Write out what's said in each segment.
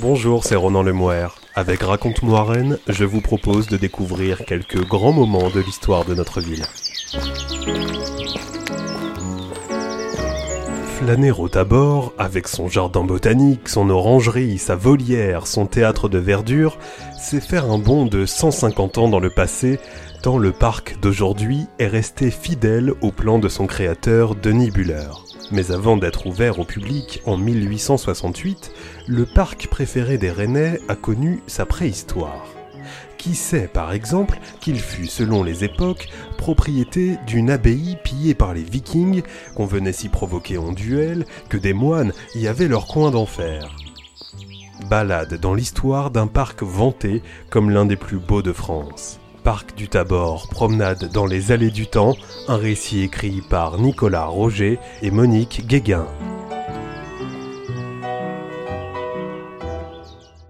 Bonjour, c'est Ronan Lemoire. Avec Raconte-moi Rennes, je vous propose de découvrir quelques grands moments de l'histoire de notre ville. Flâner au avec son jardin botanique, son orangerie, sa volière, son théâtre de verdure, c'est faire un bond de 150 ans dans le passé, tant le parc d'aujourd'hui est resté fidèle au plan de son créateur Denis Buller. Mais avant d'être ouvert au public en 1868, le parc préféré des Rennais a connu sa préhistoire. Qui sait par exemple qu'il fut, selon les époques, propriété d'une abbaye pillée par les vikings, qu'on venait s'y provoquer en duel, que des moines y avaient leur coin d'enfer. Balade dans l'histoire d'un parc vanté comme l'un des plus beaux de France. Parc du Tabor, promenade dans les allées du temps, un récit écrit par Nicolas Roger et Monique Guéguin.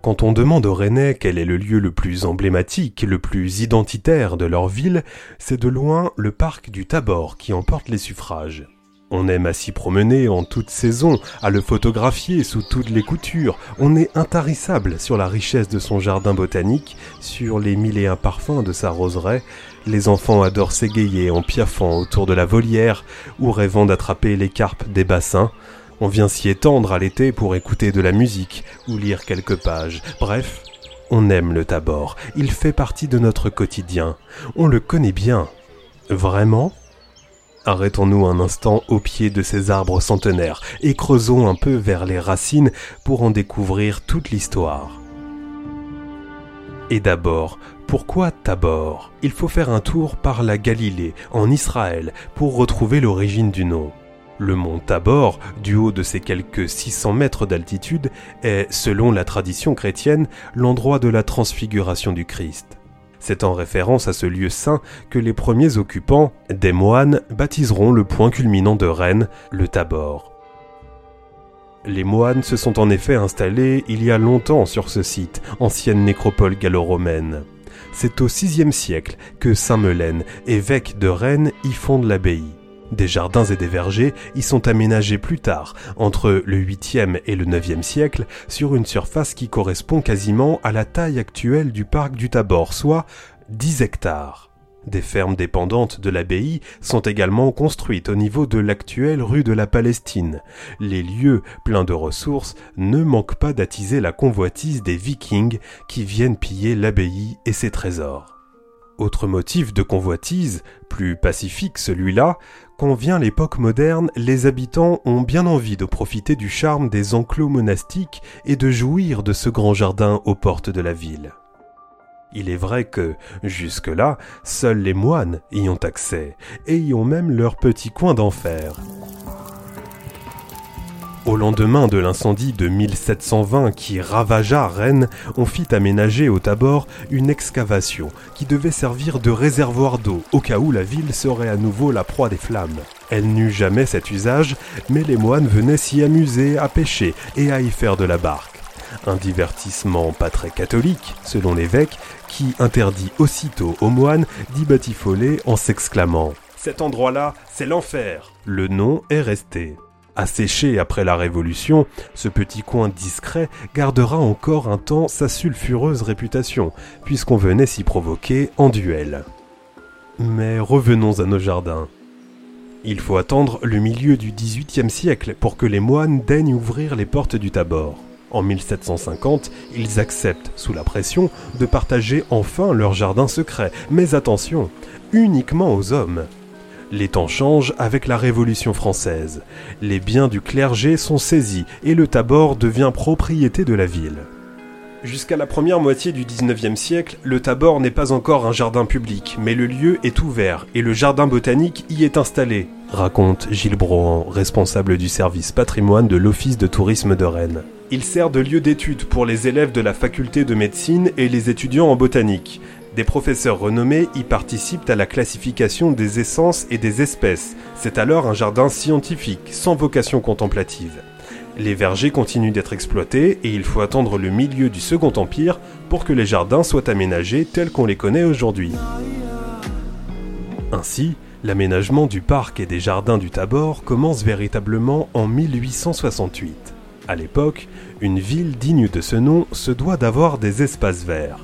Quand on demande aux Rennais quel est le lieu le plus emblématique, le plus identitaire de leur ville, c'est de loin le parc du Tabor qui emporte les suffrages. On aime à s'y promener en toute saison, à le photographier sous toutes les coutures. On est intarissable sur la richesse de son jardin botanique, sur les mille et un parfums de sa roseraie. Les enfants adorent s'égayer en piaffant autour de la volière ou rêvant d'attraper les carpes des bassins. On vient s'y étendre à l'été pour écouter de la musique ou lire quelques pages. Bref, on aime le Tabor. Il fait partie de notre quotidien. On le connaît bien. Vraiment? Arrêtons-nous un instant au pied de ces arbres centenaires et creusons un peu vers les racines pour en découvrir toute l'histoire. Et d'abord, pourquoi Tabor? Il faut faire un tour par la Galilée, en Israël, pour retrouver l'origine du nom. Le mont Tabor, du haut de ses quelques 600 mètres d'altitude, est, selon la tradition chrétienne, l'endroit de la transfiguration du Christ. C'est en référence à ce lieu saint que les premiers occupants, des moines, baptiseront le point culminant de Rennes, le Tabor. Les moines se sont en effet installés il y a longtemps sur ce site, ancienne nécropole gallo-romaine. C'est au VIe siècle que Saint Melaine, évêque de Rennes, y fonde l'abbaye. Des jardins et des vergers y sont aménagés plus tard, entre le 8e et le 9e siècle, sur une surface qui correspond quasiment à la taille actuelle du parc du Tabor, soit 10 hectares. Des fermes dépendantes de l'abbaye sont également construites au niveau de l'actuelle rue de la Palestine. Les lieux pleins de ressources ne manquent pas d'attiser la convoitise des vikings qui viennent piller l'abbaye et ses trésors. Autre motif de convoitise, plus pacifique celui-là, quand vient l'époque moderne, les habitants ont bien envie de profiter du charme des enclos monastiques et de jouir de ce grand jardin aux portes de la ville. Il est vrai que, jusque-là, seuls les moines y ont accès, et y ont même leur petit coin d'enfer. Au lendemain de l'incendie de 1720 qui ravagea Rennes, on fit aménager au Tabor une excavation qui devait servir de réservoir d'eau au cas où la ville serait à nouveau la proie des flammes. Elle n'eut jamais cet usage, mais les moines venaient s'y amuser à pêcher et à y faire de la barque. Un divertissement pas très catholique, selon l'évêque, qui interdit aussitôt aux moines d'y batifoler en s'exclamant Cet endroit-là, c'est l'enfer. Le nom est resté. Asséché après la Révolution, ce petit coin discret gardera encore un temps sa sulfureuse réputation, puisqu'on venait s'y provoquer en duel. Mais revenons à nos jardins. Il faut attendre le milieu du XVIIIe siècle pour que les moines daignent ouvrir les portes du Tabor. En 1750, ils acceptent, sous la pression, de partager enfin leur jardin secret, mais attention, uniquement aux hommes. Les temps changent avec la Révolution française. Les biens du clergé sont saisis et le Tabor devient propriété de la ville. Jusqu'à la première moitié du 19e siècle, le Tabor n'est pas encore un jardin public, mais le lieu est ouvert et le jardin botanique y est installé, raconte Gilles Brohan, responsable du service patrimoine de l'Office de tourisme de Rennes. Il sert de lieu d'étude pour les élèves de la faculté de médecine et les étudiants en botanique. Des professeurs renommés y participent à la classification des essences et des espèces. C'est alors un jardin scientifique, sans vocation contemplative. Les vergers continuent d'être exploités et il faut attendre le milieu du Second Empire pour que les jardins soient aménagés tels qu'on les connaît aujourd'hui. Ainsi, l'aménagement du parc et des jardins du Tabor commence véritablement en 1868. À l'époque, une ville digne de ce nom se doit d'avoir des espaces verts.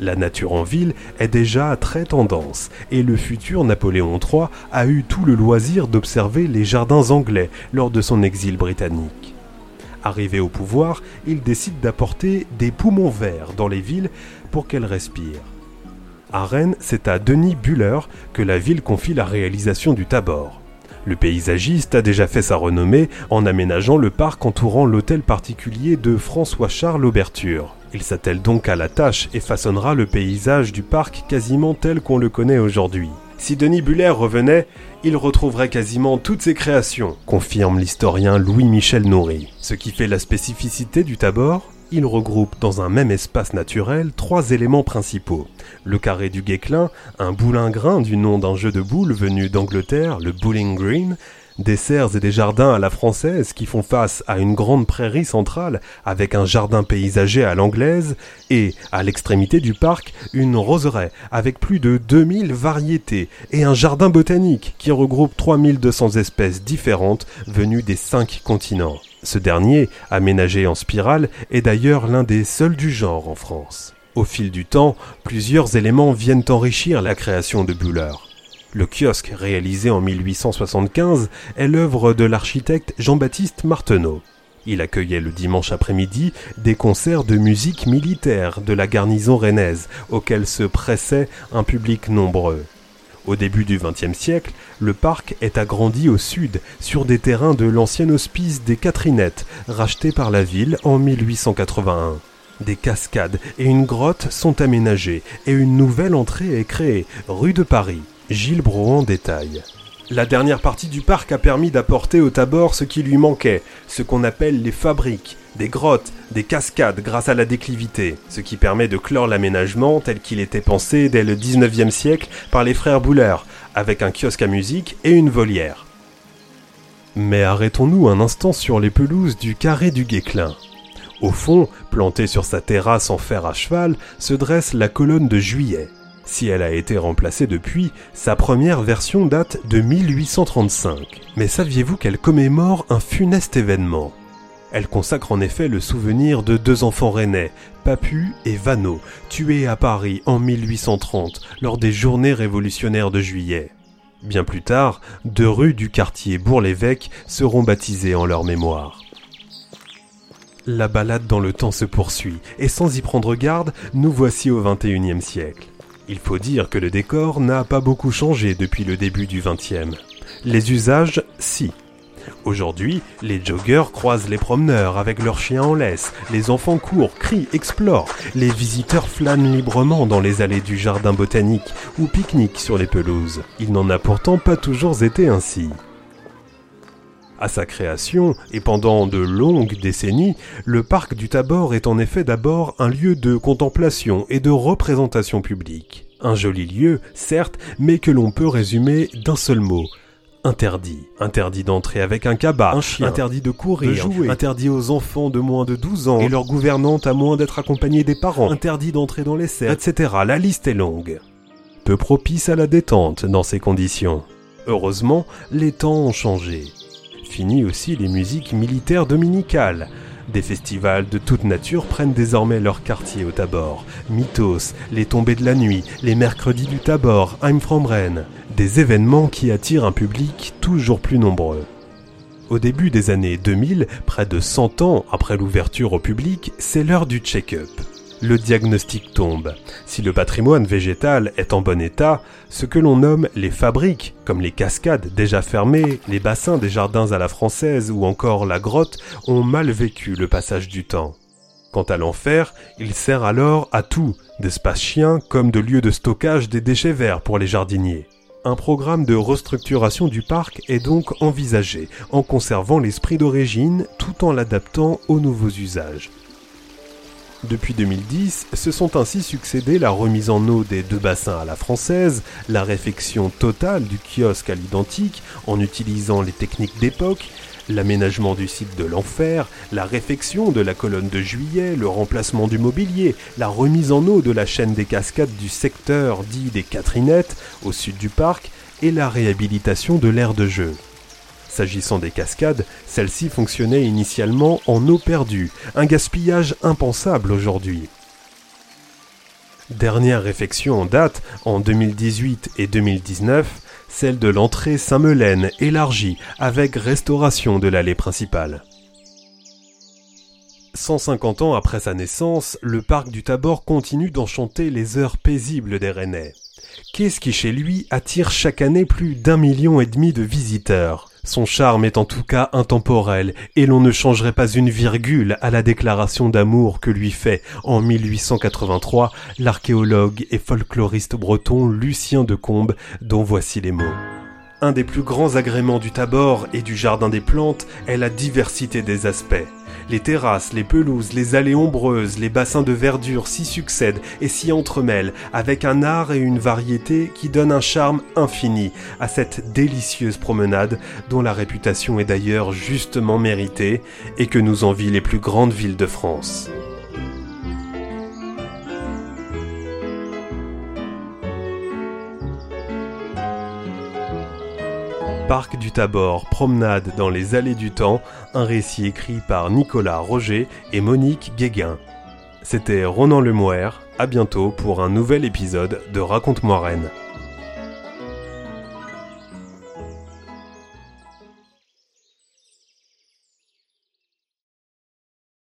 La nature en ville est déjà très tendance et le futur Napoléon III a eu tout le loisir d'observer les jardins anglais lors de son exil britannique. Arrivé au pouvoir, il décide d'apporter des poumons verts dans les villes pour qu'elles respirent. À Rennes, c'est à Denis Buller que la ville confie la réalisation du Tabor. Le paysagiste a déjà fait sa renommée en aménageant le parc entourant l'hôtel particulier de François-Charles Auberture. Il s'attelle donc à la tâche et façonnera le paysage du parc quasiment tel qu'on le connaît aujourd'hui. Si Denis Buller revenait, il retrouverait quasiment toutes ses créations, confirme l'historien Louis-Michel Nourry. Ce qui fait la spécificité du Tabor, il regroupe dans un même espace naturel trois éléments principaux. Le carré du Guéclin, un boulingrin du nom d'un jeu de boules venu d'Angleterre, le Bowling Green, des serres et des jardins à la française qui font face à une grande prairie centrale avec un jardin paysager à l'anglaise et, à l'extrémité du parc, une roseraie avec plus de 2000 variétés et un jardin botanique qui regroupe 3200 espèces différentes venues des cinq continents. Ce dernier, aménagé en spirale, est d'ailleurs l'un des seuls du genre en France. Au fil du temps, plusieurs éléments viennent enrichir la création de Buller. Le kiosque, réalisé en 1875, est l'œuvre de l'architecte Jean-Baptiste Marteneau. Il accueillait le dimanche après-midi des concerts de musique militaire de la garnison rennaise, auxquels se pressait un public nombreux. Au début du XXe siècle, le parc est agrandi au sud, sur des terrains de l'ancien hospice des Catherinettes, racheté par la ville en 1881. Des cascades et une grotte sont aménagées et une nouvelle entrée est créée, rue de Paris. Gilles Brohan détaille. La dernière partie du parc a permis d'apporter au Tabor ce qui lui manquait, ce qu'on appelle les fabriques, des grottes, des cascades grâce à la déclivité, ce qui permet de clore l'aménagement tel qu'il était pensé dès le 19e siècle par les frères Bouller, avec un kiosque à musique et une volière. Mais arrêtons-nous un instant sur les pelouses du carré du Guéclin. Au fond, plantée sur sa terrasse en fer à cheval, se dresse la colonne de juillet. Si elle a été remplacée depuis, sa première version date de 1835. Mais saviez-vous qu'elle commémore un funeste événement? Elle consacre en effet le souvenir de deux enfants rennais, Papu et Vano, tués à Paris en 1830 lors des journées révolutionnaires de juillet. Bien plus tard, deux rues du quartier Bourg-l'Évêque seront baptisées en leur mémoire. La balade dans le temps se poursuit, et sans y prendre garde, nous voici au XXIe siècle. Il faut dire que le décor n'a pas beaucoup changé depuis le début du XXe. Les usages, si. Aujourd'hui, les joggeurs croisent les promeneurs avec leurs chiens en laisse, les enfants courent, crient, explorent, les visiteurs flânent librement dans les allées du jardin botanique ou pique-niquent sur les pelouses. Il n'en a pourtant pas toujours été ainsi. À sa création, et pendant de longues décennies, le parc du Tabor est en effet d'abord un lieu de contemplation et de représentation publique. Un joli lieu, certes, mais que l'on peut résumer d'un seul mot. Interdit. Interdit d'entrer avec un cabas, un chien, interdit de courir, de jouer, interdit aux enfants de moins de 12 ans et leurs gouvernantes à moins d'être accompagnés des parents, interdit d'entrer dans les serres, etc. La liste est longue. Peu propice à la détente dans ces conditions. Heureusement, les temps ont changé. Fini aussi les musiques militaires dominicales. Des festivals de toute nature prennent désormais leur quartier au Tabor. Mythos, les tombées de la nuit, les mercredis du Tabor, I'm from Rennes. Des événements qui attirent un public toujours plus nombreux. Au début des années 2000, près de 100 ans après l'ouverture au public, c'est l'heure du check-up le diagnostic tombe. Si le patrimoine végétal est en bon état, ce que l'on nomme les fabriques, comme les cascades déjà fermées, les bassins des jardins à la française ou encore la grotte, ont mal vécu le passage du temps. Quant à l'enfer, il sert alors à tout, d'espace chien comme de lieu de stockage des déchets verts pour les jardiniers. Un programme de restructuration du parc est donc envisagé, en conservant l'esprit d'origine tout en l'adaptant aux nouveaux usages. Depuis 2010, se sont ainsi succédés la remise en eau des deux bassins à la française, la réfection totale du kiosque à l'identique en utilisant les techniques d'époque, l'aménagement du site de l'enfer, la réfection de la colonne de juillet, le remplacement du mobilier, la remise en eau de la chaîne des cascades du secteur dit des Catherinettes au sud du parc et la réhabilitation de l'aire de jeu. S'agissant des cascades, celles-ci fonctionnaient initialement en eau perdue, un gaspillage impensable aujourd'hui. Dernière réfection en date, en 2018 et 2019, celle de l'entrée Saint-Melaine élargie avec restauration de l'allée principale. 150 ans après sa naissance, le parc du Tabor continue d'enchanter les heures paisibles des Rennais. Qu'est-ce qui chez lui attire chaque année plus d'un million et demi de visiteurs? Son charme est en tout cas intemporel, et l'on ne changerait pas une virgule à la déclaration d'amour que lui fait en 1883 l'archéologue et folkloriste breton Lucien de Combes, dont voici les mots. Un des plus grands agréments du Tabor et du Jardin des Plantes est la diversité des aspects. Les terrasses, les pelouses, les allées ombreuses, les bassins de verdure s'y succèdent et s'y entremêlent, avec un art et une variété qui donnent un charme infini à cette délicieuse promenade dont la réputation est d'ailleurs justement méritée et que nous envient les plus grandes villes de France. Parc du Tabor, promenade dans les allées du temps, un récit écrit par Nicolas Roger et Monique Guéguin. C'était Ronan Lemouer, à bientôt pour un nouvel épisode de Raconte-moi Rennes.